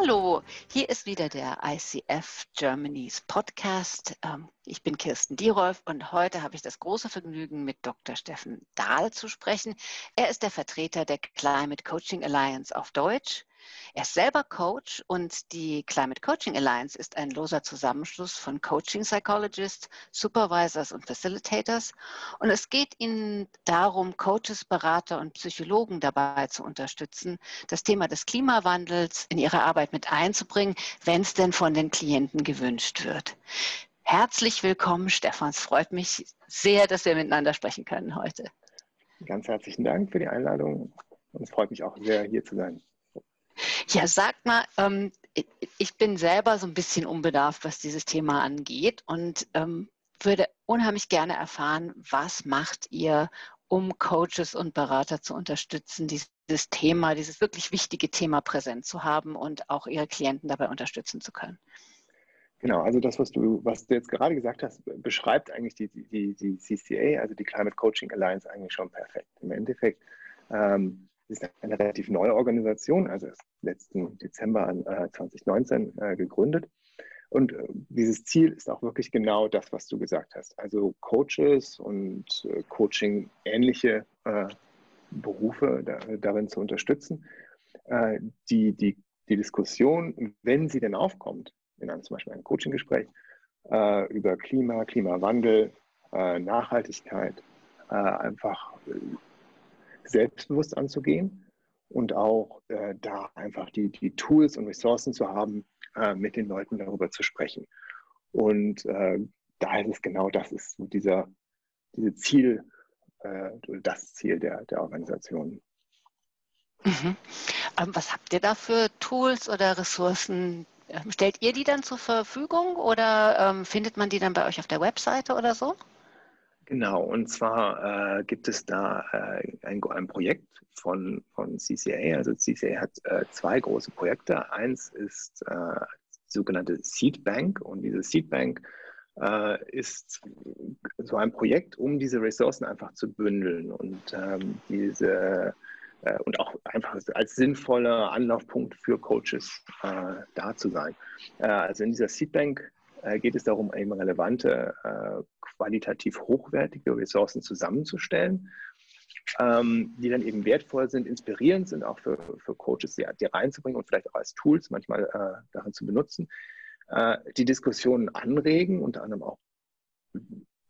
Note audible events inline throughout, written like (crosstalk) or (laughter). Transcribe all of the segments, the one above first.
Hallo, hier ist wieder der ICF Germany's Podcast. Ähm, ich bin Kirsten Dierolf und heute habe ich das große Vergnügen, mit Dr. Steffen Dahl zu sprechen. Er ist der Vertreter der Climate Coaching Alliance auf Deutsch. Er ist selber Coach und die Climate Coaching Alliance ist ein loser Zusammenschluss von Coaching Psychologists, Supervisors und Facilitators. Und es geht ihnen darum, Coaches, Berater und Psychologen dabei zu unterstützen, das Thema des Klimawandels in ihre Arbeit mit einzubringen, wenn es denn von den Klienten gewünscht wird. Herzlich willkommen, Stefan. Es freut mich sehr, dass wir miteinander sprechen können heute. Ganz herzlichen Dank für die Einladung und es freut mich auch sehr, hier zu sein. Ja, sag mal, ähm, ich bin selber so ein bisschen unbedarft, was dieses Thema angeht und ähm, würde unheimlich gerne erfahren, was macht ihr, um Coaches und Berater zu unterstützen, dieses Thema, dieses wirklich wichtige Thema präsent zu haben und auch ihre Klienten dabei unterstützen zu können. Genau, also das, was du, was du jetzt gerade gesagt hast, beschreibt eigentlich die, die, die CCA, also die Climate Coaching Alliance, eigentlich schon perfekt. Im Endeffekt ähm, ist eine relativ neue Organisation, also erst letzten Dezember äh, 2019 äh, gegründet. Und äh, dieses Ziel ist auch wirklich genau das, was du gesagt hast. Also Coaches und äh, Coaching-ähnliche äh, Berufe da, darin zu unterstützen, äh, die, die, die Diskussion, wenn sie denn aufkommt, in einem zum Beispiel einem Coaching-Gespräch, über Klima, Klimawandel, Nachhaltigkeit, einfach selbstbewusst anzugehen und auch äh, da einfach die, die Tools und Ressourcen zu haben, äh, mit den Leuten darüber zu sprechen. Und äh, da ist es genau das, ist so dieser, diese Ziel, äh, das Ziel der, der Organisation. Mhm. Ähm, was habt ihr da für Tools oder Ressourcen? Ähm, stellt ihr die dann zur Verfügung oder ähm, findet man die dann bei euch auf der Webseite oder so? Genau, und zwar äh, gibt es da äh, ein, ein, Projekt von, von CCA. Also CCA hat äh, zwei große Projekte. Eins ist äh, die sogenannte Seed Bank und diese Seed Bank äh, ist so ein Projekt, um diese Ressourcen einfach zu bündeln und ähm, diese äh, und auch einfach als sinnvoller Anlaufpunkt für Coaches da zu sein. also in dieser Seed Bank geht es darum, eben relevante qualitativ hochwertige Ressourcen zusammenzustellen, ähm, die dann eben wertvoll sind, inspirierend sind, auch für, für Coaches, die, die reinzubringen und vielleicht auch als Tools manchmal äh, darin zu benutzen, äh, die Diskussionen anregen, unter anderem auch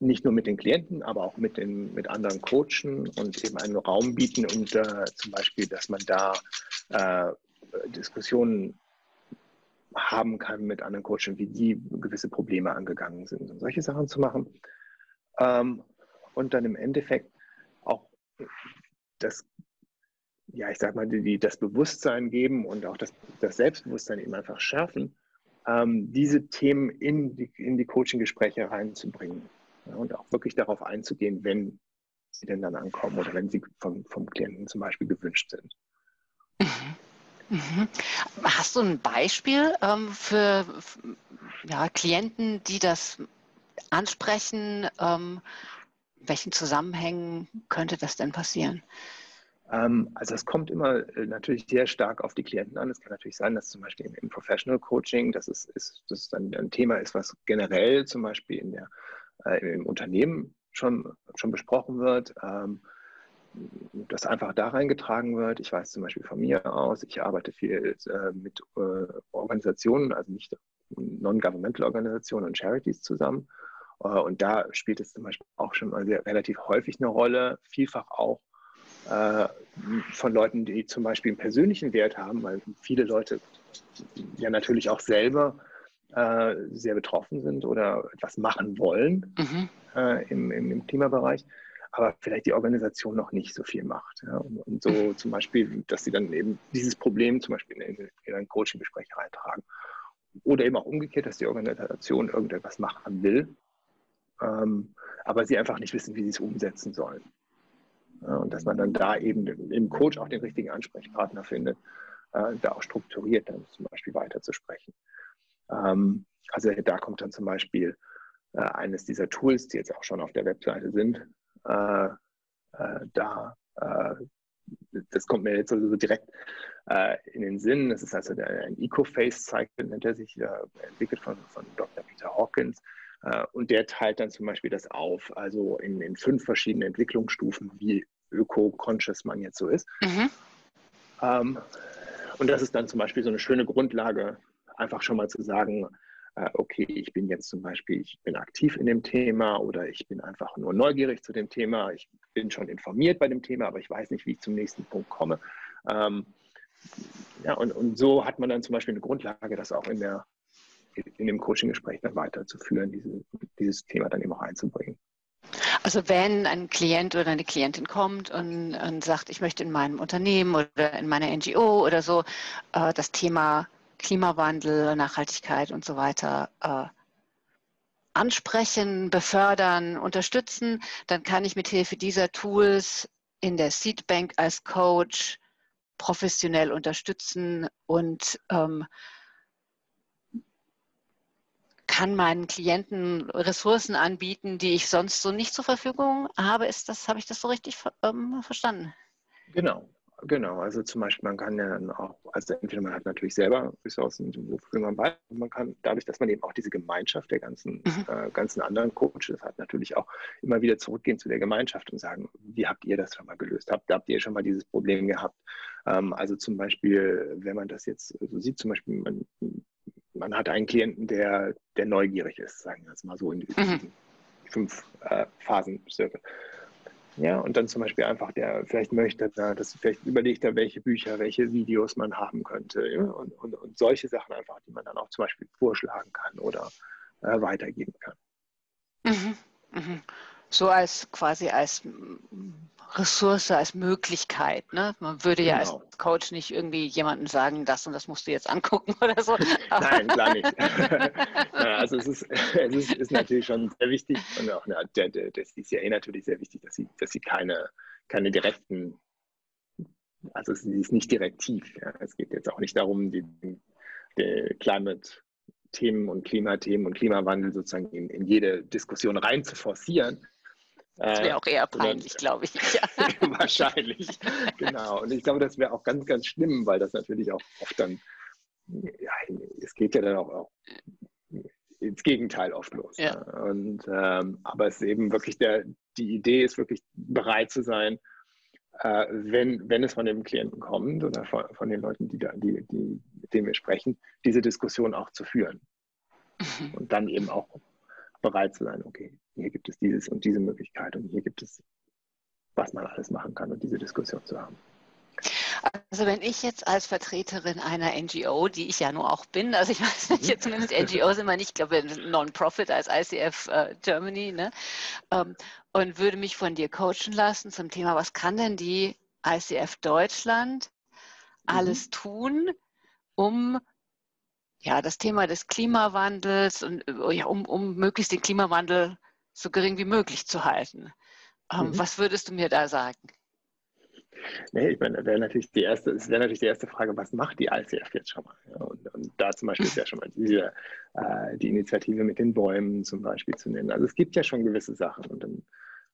nicht nur mit den Klienten, aber auch mit, den, mit anderen Coachen und eben einen Raum bieten und äh, zum Beispiel, dass man da äh, Diskussionen haben kann mit anderen Coaches, wie die gewisse Probleme angegangen sind und solche Sachen zu machen. Ähm, und dann im Endeffekt auch das, ja, ich sag mal, die, das Bewusstsein geben und auch das, das Selbstbewusstsein eben einfach schärfen, ähm, diese Themen in die, in die Coaching-Gespräche reinzubringen ja, und auch wirklich darauf einzugehen, wenn sie denn dann ankommen oder wenn sie vom, vom Klienten zum Beispiel gewünscht sind. Mhm. Hast du ein Beispiel ähm, für ja, Klienten, die das ansprechen? Ähm, welchen Zusammenhängen könnte das denn passieren? Ähm, also es kommt immer äh, natürlich sehr stark auf die Klienten an. Es kann natürlich sein, dass zum Beispiel im, Professional Coaching, das ist, ist, das ist ein, ein, Thema ist, was generell zum Beispiel in der, äh, im Unternehmen schon, schon besprochen wird. Ähm, das einfach da reingetragen wird. Ich weiß zum Beispiel von mir aus, ich arbeite viel äh, mit äh, Organisationen, also nicht Non-Governmental Organisationen und Charities zusammen. Äh, und da spielt es zum Beispiel auch schon mal sehr, relativ häufig eine Rolle, vielfach auch äh, von Leuten, die zum Beispiel einen persönlichen Wert haben, weil viele Leute ja natürlich auch selber äh, sehr betroffen sind oder etwas machen wollen mhm. äh, im, im, im, Klimabereich, aber vielleicht die Organisation noch nicht so viel macht. Ja? Und, und, so mhm. zum Beispiel, dass sie dann eben dieses Problem zum Beispiel in, in ein Coaching-Gespräch reintragen. Oder eben auch umgekehrt, dass die Organisation irgendetwas machen will, ähm, aber sie einfach nicht wissen, wie sie es umsetzen sollen. Ja, und dass man dann da eben im Coach auch den richtigen Ansprechpartner findet, äh, da auch strukturiert dann zum Beispiel weiterzusprechen. Ähm, also da kommt dann zum Beispiel äh, eines dieser Tools, die jetzt auch schon auf der Webseite sind, äh, äh da äh, das kommt mir jetzt so direkt äh, in den Sinn. Das ist also der, ein Eco-Face-Cycle, nennt er sich, entwickelt von, von Dr. Peter Hawkins. Und der teilt dann zum Beispiel das auf, also in, in fünf verschiedene Entwicklungsstufen, wie öko-conscious man jetzt so ist. Mhm. Ähm, und das ist dann zum Beispiel so eine schöne Grundlage, einfach schon mal zu sagen, okay, ich bin jetzt zum Beispiel, ich bin aktiv in dem Thema oder ich bin einfach nur neugierig zu dem Thema, ich bin schon informiert bei dem Thema, aber ich weiß nicht, wie ich zum nächsten Punkt komme. Ähm, ja, und, und so hat man dann zum Beispiel eine Grundlage, das auch in, der, in dem Coaching-Gespräch dann weiterzuführen, diese, dieses Thema dann eben auch einzubringen. Also wenn ein Klient oder eine Klientin kommt und, und, sagt, ich möchte in meinem Unternehmen oder in meiner NGO oder so äh, das Thema Klimawandel, Nachhaltigkeit und so weiter äh, ansprechen, befördern, unterstützen, dann kann ich mit Hilfe dieser Tools in der Seedbank als Coach professionell unterstützen und ähm, kann meinen Klienten Ressourcen anbieten, die ich sonst so nicht zur Verfügung habe. Ist das, habe ich das so richtig ähm, verstanden? Genau. Genau, also zum Beispiel, man kann ja dann auch, also entweder man hat natürlich selber Ressourcen, wofür man bei, man kann, dadurch, dass man eben auch diese Gemeinschaft der ganzen, mhm. äh, ganzen anderen Coaches hat, natürlich auch immer wieder zurückgehen zu der Gemeinschaft und sagen, wie habt ihr das schon mal gelöst? Habt, habt ihr schon mal dieses Problem gehabt? Ähm, also zum Beispiel, wenn man das jetzt so sieht, zum Beispiel, man, man hat einen Klienten, der, der neugierig ist, sagen wir jetzt mal so in diesen mhm. fünf äh, Phasen Circle. Ja, und dann zum Beispiel einfach der, vielleicht möchte er, das, vielleicht überlegt er, welche Bücher, welche Videos man haben könnte. Ja? Und, und, und solche Sachen einfach, die man dann auch zum Beispiel vorschlagen kann oder äh, weitergeben kann. Mhm, mhm. So als quasi als Ressource, als Möglichkeit. Ne? Man würde genau. ja als genau. Coach nicht irgendwie jemandem sagen, das und das musst du jetzt angucken (laughs) oder so. Nein, klar nicht. (laughs) also es ist, es ist, ist, natürlich schon sehr wichtig und auch der, der, der CCA natürlich sehr wichtig, dass sie, dass sie keine, keine direkten, also sie ist nicht direktiv. Ja. Es geht jetzt auch nicht darum, die, die Climate Themen und Klimathemen und Klimawandel sozusagen in, in jede Diskussion rein zu forcieren, das wäre äh, auch eher peinlich, glaube ich. (laughs) Ja. Wahrscheinlich, genau. Und ich glaube, das wäre auch ganz, ganz schlimm, weil das natürlich auch oft dann, ja, es geht ja dann auch, auch ins Gegenteil oft los. Ja. Ne? Und, ähm, aber es ist eben wirklich der, die Idee ist wirklich bereit zu sein, äh, wenn, wenn es von dem Klienten kommt oder von, von den Leuten, die, da, die, die, mit denen wir sprechen, diese Diskussion auch zu führen. Mhm. (laughs) Und dann eben auch bereit zu sein, okay, hier gibt es dieses und diese Möglichkeit und hier gibt es, was man alles machen kann und diese Diskussion zu haben. Also wenn ich jetzt als Vertreterin einer NGO, die ich ja nur auch bin, also ich weiß nicht, jetzt zumindest NGO sind wir nicht, ich glaube Non-Profit als ICF äh, Germany, ne? Ähm, und würde mich von dir coachen lassen zum Thema, was kann denn die ICF Deutschland mhm. alles mhm. tun, um ja, das Thema des Klimawandels und äh, ja, um, um möglichst den Klimawandel so gering wie möglich zu halten. Ähm, mhm. Was würdest du mir da sagen? Nee, ich meine, wäre natürlich die erste, es wäre natürlich die erste Frage, was macht die ICF jetzt schon mal? Ja, und, und, da zum Beispiel ist ja schon mal diese, äh, die Initiative mit den Bäumen zum Beispiel zu nennen. Also es gibt ja schon gewisse Sachen und dann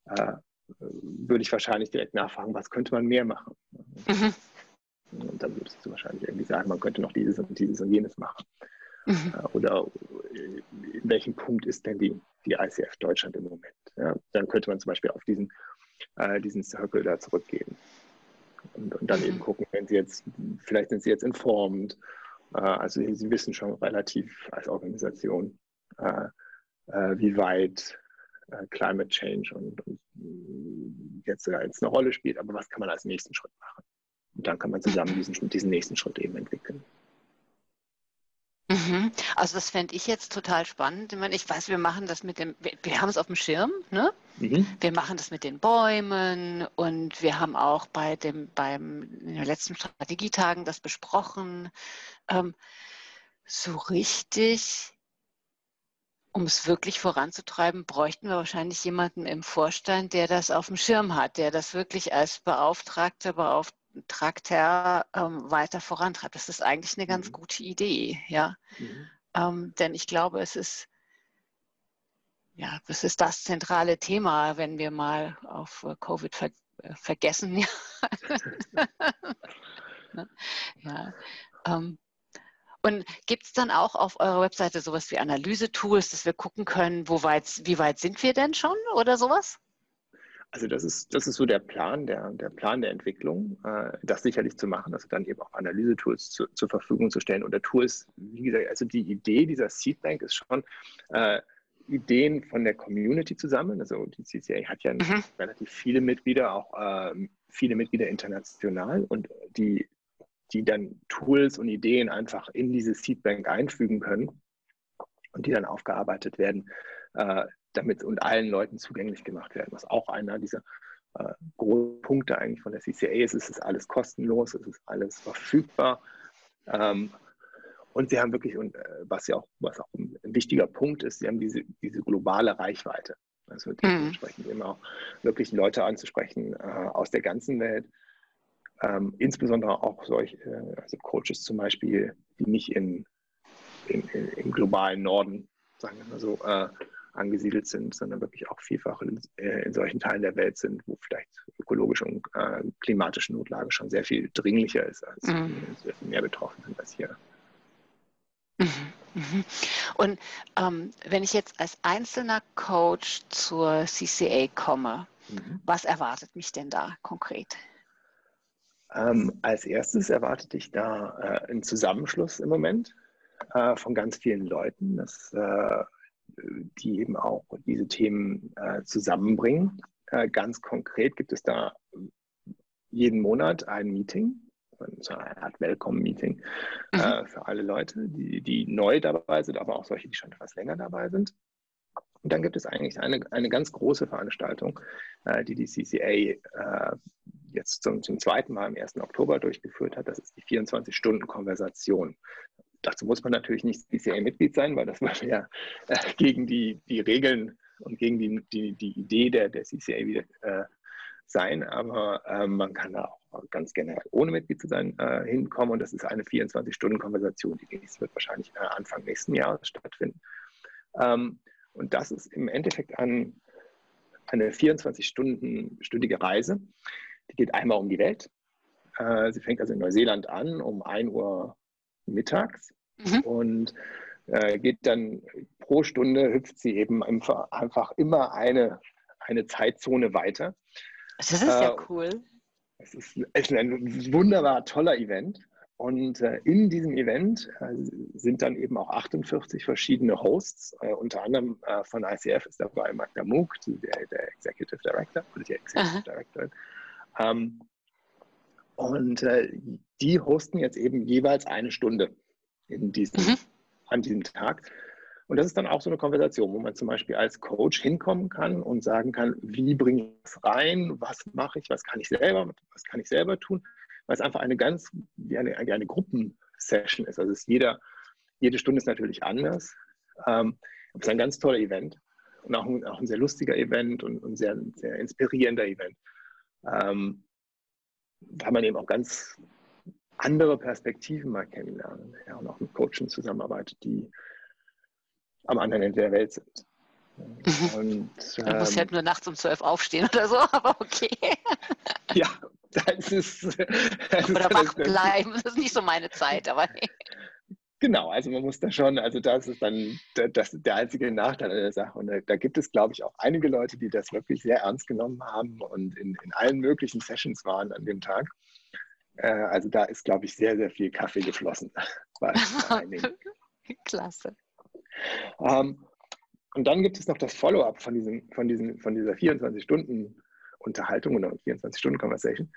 äh, würde ich wahrscheinlich direkt nachfragen, was könnte man mehr machen? Mhm. Und dann würdest du wahrscheinlich irgendwie sagen, man könnte noch dieses und dieses und jenes machen. Mhm. Äh, oder in welchem Punkt ist denn die, die ICF Deutschland im Moment? Ja, dann könnte man zum Beispiel auf diesen, äh, diesen Circle da zurückgehen. Und, und dann mhm. eben gucken, wenn sie jetzt, vielleicht sind sie jetzt informed, äh, also sie wissen schon relativ als Organisation, äh, äh wie weit äh, Climate Change und, und jetzt, jetzt eine Rolle spielt, aber was kann man als nächsten Schritt machen? Und dann kann man zusammen diesen, diesen nächsten Schritt eben entwickeln. Mhm. Also das fände ich jetzt total spannend. Ich, meine, ich weiß, wir machen das mit dem, wir, wir haben es auf dem Schirm, ne? Mhm. Wir machen das mit den Bäumen und wir haben auch bei dem, beim in den letzten Strategietagen das besprochen. Ähm, so richtig, um es wirklich voranzutreiben, bräuchten wir wahrscheinlich jemanden im Vorstand, der das auf dem Schirm hat, der das wirklich als Beauftragter beauftragt Traktor ähm, weiter vorantreibt. Das ist eigentlich eine ganz mhm. gute Idee, ja. Mhm. Ähm, denn ich glaube, es ist ja, das ist das zentrale Thema, wenn wir mal auf äh, Covid äh, vergessen. (laughs) Ne? ja. Ähm, und gibt es dann auch auf eurer Webseite sowas wie Analyse-Tools, dass wir gucken können, wo weit, wie weit sind wir denn schon oder sowas? Also das ist, das ist so der Plan, der, der Plan der Entwicklung, äh, das sicherlich zu machen, also dann eben auch Analyse-Tools zu, zur Verfügung zu stellen. Und der Tools, wie gesagt, also die Idee dieser Seedbank ist schon, äh, Ideen von der Community zu sammeln. Also die CCA hat ja mhm. relativ viele Mitglieder, auch äh, viele Mitglieder international und die die dann Tools und Ideen einfach in diese Seedbank einfügen können und die dann aufgearbeitet werden, äh, damit und allen Leuten zugänglich gemacht werden. Was auch einer dieser äh, großen Punkte eigentlich von der CCA ist. Es ist alles kostenlos, es ist alles verfügbar. Ähm, und sie haben wirklich, und äh, was ja auch, was auch ein, ein, wichtiger Punkt ist, sie haben diese, diese globale Reichweite. Also dementsprechend mhm. immer auch wirklich Leute anzusprechen äh, aus der ganzen Welt, ähm, insbesondere auch solche, äh, also Coaches zum Beispiel, die nicht in, in, in, im globalen Norden, sagen wir mal so, äh, angesiedelt sind, sondern wirklich auch vielfach in, äh, in, solchen Teilen der Welt sind, wo vielleicht ökologische und äh, klimatische Notlage schon sehr viel dringlicher ist, als mhm. viel mehr betroffen sind als hier. Mhm, mhm. Und ähm, wenn ich jetzt als einzelner Coach zur CCA komme, mhm. was erwartet mich denn da konkret? Ähm, als erstes erwartet dich da äh, ein Zusammenschluss im Moment äh, von ganz vielen Leuten, dass, äh, die eben auch diese Themen äh, zusammenbringen. Äh, ganz konkret gibt es da jeden Monat ein Meeting, so eine Art Welcome-Meeting äh, mhm. für alle Leute, die, die neu dabei sind, aber auch solche, die schon etwas länger dabei sind. Und dann gibt es eigentlich eine, eine ganz große Veranstaltung, die die CCA jetzt zum, zum zweiten Mal am 1. Oktober durchgeführt hat. Das ist die 24-Stunden-Konversation. Dazu muss man natürlich nicht CCA-Mitglied sein, weil das (laughs) würde ja äh, gegen die, die Regeln und gegen die, die, die Idee der, der CCA wieder äh, sein. Aber äh, man kann da auch ganz generell ohne Mitglied zu sein äh, hinkommen. Und das ist eine 24-Stunden-Konversation, die wird wahrscheinlich äh, Anfang nächsten Jahres stattfinden. Ähm, und das ist im Endeffekt ein, eine 24-stündige Reise, die geht einmal um die Welt. Äh, sie fängt also in Neuseeland an um 1 Uhr mittags mhm. und äh, geht dann pro Stunde, hüpft sie eben einfach, einfach immer eine, eine Zeitzone weiter. Das ist ja äh, cool. Es ist, es ist ein wunderbar toller Event. Und äh, in diesem Event äh, sind dann eben auch 48 verschiedene Hosts. Äh, unter anderem äh, von ICF ist dabei Magda Mook, der, der Executive Director oder die Executive Aha. Directorin. Ähm, und äh, die hosten jetzt eben jeweils eine Stunde in diesem, mhm. an diesem Tag. Und das ist dann auch so eine Konversation, wo man zum Beispiel als Coach hinkommen kann und sagen kann, wie bringe ich das rein, was mache ich, was kann ich selber, was kann ich selber tun, weil es einfach eine ganz, wie eine, eine Gruppensession ist. Also ist jeder, jede Stunde ist natürlich anders. Ähm, es ist ein ganz toller Event und auch ein, auch ein sehr lustiger Event und ein sehr, sehr inspirierender Event ähm, weil man eben auch ganz andere Perspektiven mal kennenlernen ja, und auch mit Coachen zusammenarbeitet, die am anderen Ende der Welt sind. Mhm. Und, ähm, Man muss halt nur nachts um zwölf aufstehen oder so, (laughs) aber okay. (laughs) Ja, das ist. Das oder ist wach bleiben, das ist nicht so meine Zeit, aber nee. (laughs) Genau, also man muss da schon, also das ist dann das, der einzige Nachteil an der Sache. Und da, da, gibt es, glaube ich, auch einige Leute, die das wirklich sehr ernst genommen haben und in, in allen möglichen Sessions waren an dem Tag. Äh, also da ist, glaube ich, sehr, sehr viel Kaffee geflossen. (laughs) (laughs) Klasse. Ähm, und dann gibt es noch das Follow-up von, von, von dieser 24-Stunden-Unterhaltung oder 24-Stunden-Conversation.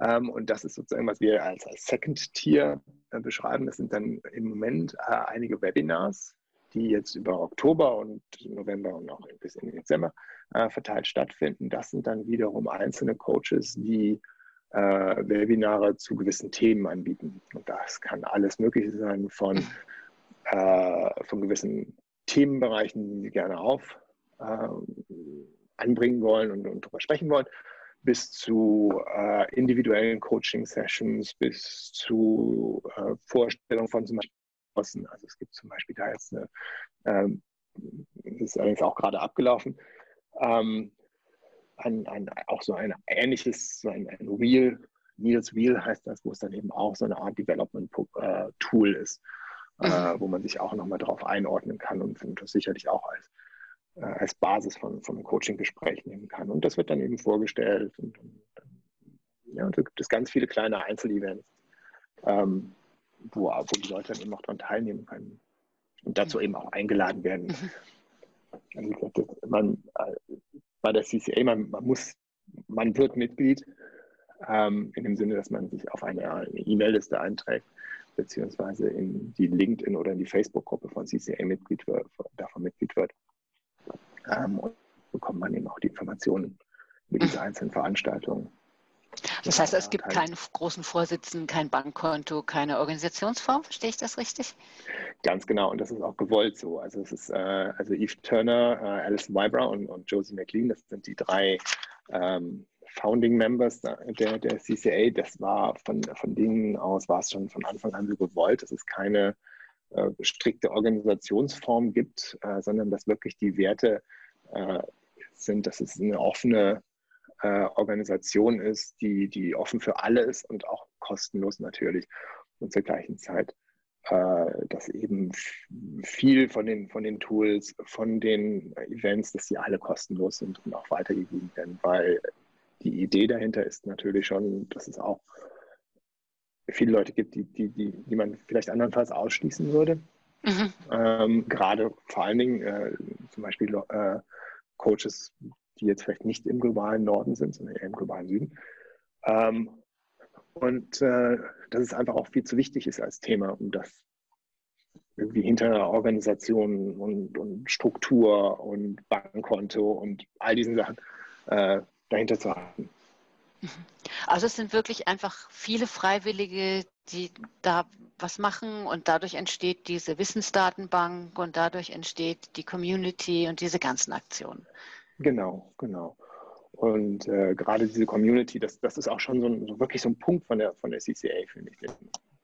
Ähm, und das ist sozusagen, was wir als, als Second Tier äh, beschreiben. Das sind dann im Moment äh, einige Webinars, die jetzt über Oktober und November und auch bis in Dezember äh, verteilt stattfinden. Das sind dann wiederum einzelne Coaches, die äh, Webinare zu gewissen Themen anbieten. Und das kann alles Mögliche sein von, äh, von gewissen Themenbereichen, die sie gerne auf äh, anbringen wollen und, und darüber sprechen wollen, bis zu äh, individuellen Coaching-Sessions, bis zu äh, Vorstellungen von zum Beispiel Kosten. Also es gibt zum Beispiel da jetzt eine, ähm, das ist allerdings auch gerade abgelaufen, ähm, ein, ein, auch so ein ähnliches, so ein, ein Wheel, Niels Wheel heißt das, wo es dann eben auch so eine Art Development-Tool äh, ist, äh, mhm. äh, wo man sich auch nochmal drauf einordnen kann und, und das sicherlich auch als, äh, als Basis von, von einem Coaching-Gespräch nehmen kann. Und das wird dann eben vorgestellt und, und ja, und da gibt es ganz viele kleine Einzelevents, ähm, wo, wo die Leute dann eben auch daran teilnehmen können und dazu eben auch eingeladen werden. Mhm. Also, man, äh, bei der CCA, man, man, muss, man wird Mitglied ähm, in dem Sinne, dass man sich auf eine E-Mail-Liste einträgt, beziehungsweise in die LinkedIn oder in die Facebook-Gruppe von CCA Mitglied wird, davon Mitglied wird. Ähm, und bekommt man eben auch die Informationen über diese (clears throat) einzelnen Veranstaltungen. Das heißt, es gibt keinen großen Vorsitzenden, kein Bankkonto, keine Organisationsform, verstehe ich das richtig? Ganz genau, und das ist auch gewollt so. Also es ist äh, also Eve Turner, äh, Alison Wybrow und, und Josie McLean, das sind die drei ähm, Founding Members der, der CCA. Das war von, von denen aus, war es schon von Anfang an so gewollt, dass es keine äh, strikte Organisationsform gibt, äh, sondern dass wirklich die Werte äh, sind, dass es eine offene äh, Organisation ist, die, die offen für alle ist und auch kostenlos natürlich. Und zur gleichen Zeit, äh, dass eben viel von den, von den Tools, von den Events, dass sie alle kostenlos sind und auch weitergegeben werden, weil die Idee dahinter ist natürlich schon, dass es auch viele Leute gibt, die, die, die, die man vielleicht andernfalls ausschließen würde. Mhm. Ähm, gerade vor allen Dingen äh, zum Beispiel äh, Coaches, die jetzt vielleicht nicht im globalen Norden sind, sondern eher im globalen Süden. Ähm, und äh, dass es einfach auch viel zu wichtig ist als Thema, um das irgendwie hinter Organisation und, und Struktur und Bankkonto und all diesen Sachen äh, dahinter zu haben. Mhm. Also es sind wirklich einfach viele Freiwillige, die da was machen und dadurch entsteht diese Wissensdatenbank und dadurch entsteht die Community und diese ganzen Aktionen. Genau, genau. Und äh, gerade diese Community, das, das ist auch schon so, ein, so, wirklich so ein Punkt von der, von der CCA, finde ich.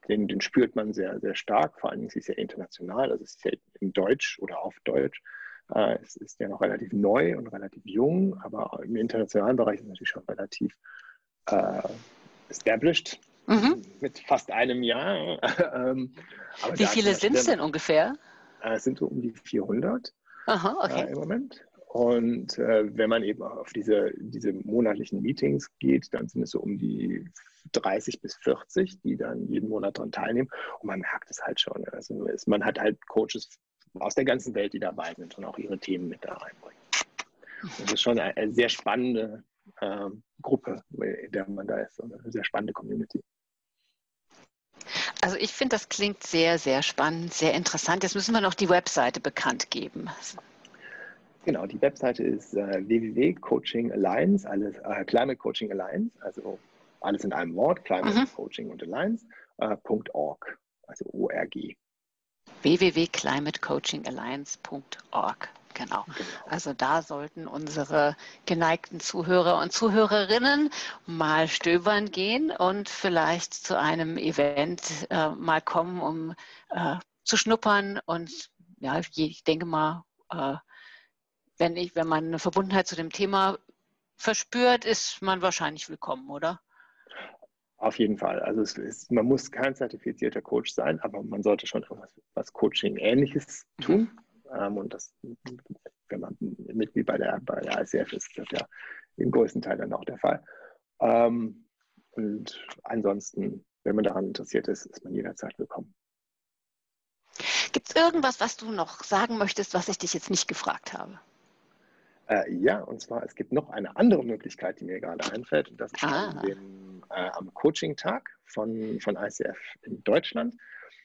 Den, den, spürt man sehr, sehr stark, vor allem CCA international, also CCA in Deutsch oder auf Deutsch. Äh, es ist ja noch relativ neu und relativ jung, aber im internationalen Bereich ist es natürlich schon relativ äh, established, mhm. mit fast einem Jahr. (laughs) ähm, Wie viele sind es denn ungefähr? Äh, es sind so um die 400 Aha, okay. Äh, im Moment. Und äh, wenn man eben auf diese, diese monatlichen Meetings geht, dann sind es so um die 30 bis 40, die dann jeden Monat daran teilnehmen. Und man merkt es halt schon. Also es, man hat halt Coaches aus der ganzen Welt, die dabei sind und auch ihre Themen mit da reinbringen. Das ist schon eine, eine sehr spannende äh, Gruppe, in der man da ist, eine sehr spannende Community. Also ich finde, das klingt sehr, sehr spannend, sehr interessant. Jetzt müssen wir noch die Webseite bekannt geben. Genau, die Webseite ist äh, www.coaching Alliance, alles äh, Climate Coaching Alliance, also alles in einem Wort, Climate mhm. Coaching und Alliance, äh, .org, also ORG. www.climatecoachingalliance.org. Genau. genau. Also da sollten unsere geneigten Zuhörer und Zuhörerinnen mal stöbern gehen und vielleicht zu einem Event äh, mal kommen, um äh, zu schnuppern und ja, ich denke mal, äh, wenn, ich, wenn man eine Verbundenheit zu dem Thema verspürt, ist man wahrscheinlich willkommen, oder? Auf jeden Fall. Also ist, man muss kein zertifizierter Coach sein, aber man sollte schon irgendwas was Coaching-ähnliches tun. Mhm. Ähm, und das, wenn man Mitglied bei der, bei der ICF ist, ist das ja im größten Teil dann auch der Fall. Ähm, und ansonsten, wenn man daran interessiert ist, ist man jederzeit willkommen. Gibt es irgendwas, was du noch sagen möchtest, was ich dich jetzt nicht gefragt habe? Äh, ja, und zwar, es gibt noch eine andere Möglichkeit, die mir gerade einfällt. Und das ist ah. dem, äh, am Coaching-Tag von, von ICF in Deutschland.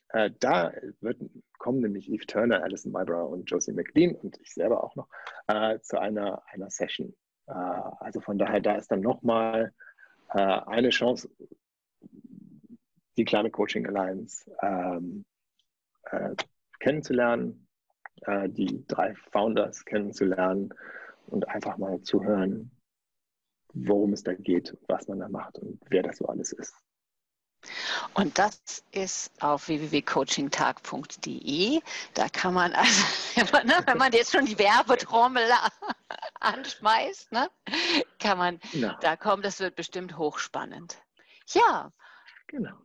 Äh, da wird, kommen nämlich Eve Turner, Alison Wybrow und Josie McLean und ich selber auch noch äh, zu einer, einer Session. Äh, also von daher, da ist dann nochmal äh, eine Chance, die kleine Coaching Alliance ähm, kennenzulernen, die drei Founders kennenzulernen und einfach mal zu hören, worum es da geht, was man da macht und wer das so alles ist. Und das ist auf www.coachingtag.de. Da kann man also, (laughs) wenn man jetzt schon die Werbetrommel (laughs) anschmeißt, ne, kann man ja. da kommen. Das wird bestimmt hochspannend. Ja. Genau.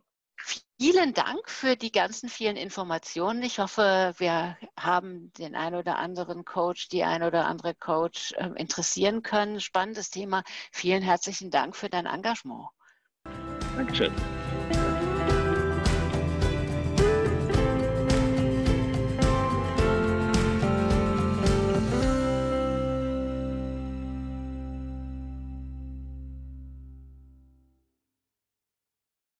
Vielen Dank für die ganzen vielen Informationen. Ich hoffe, wir haben den ein oder anderen Coach, die ein oder andere Coach äh, interessieren können. Spannendes Thema. Vielen herzlichen Dank für dein Engagement. Dankeschön.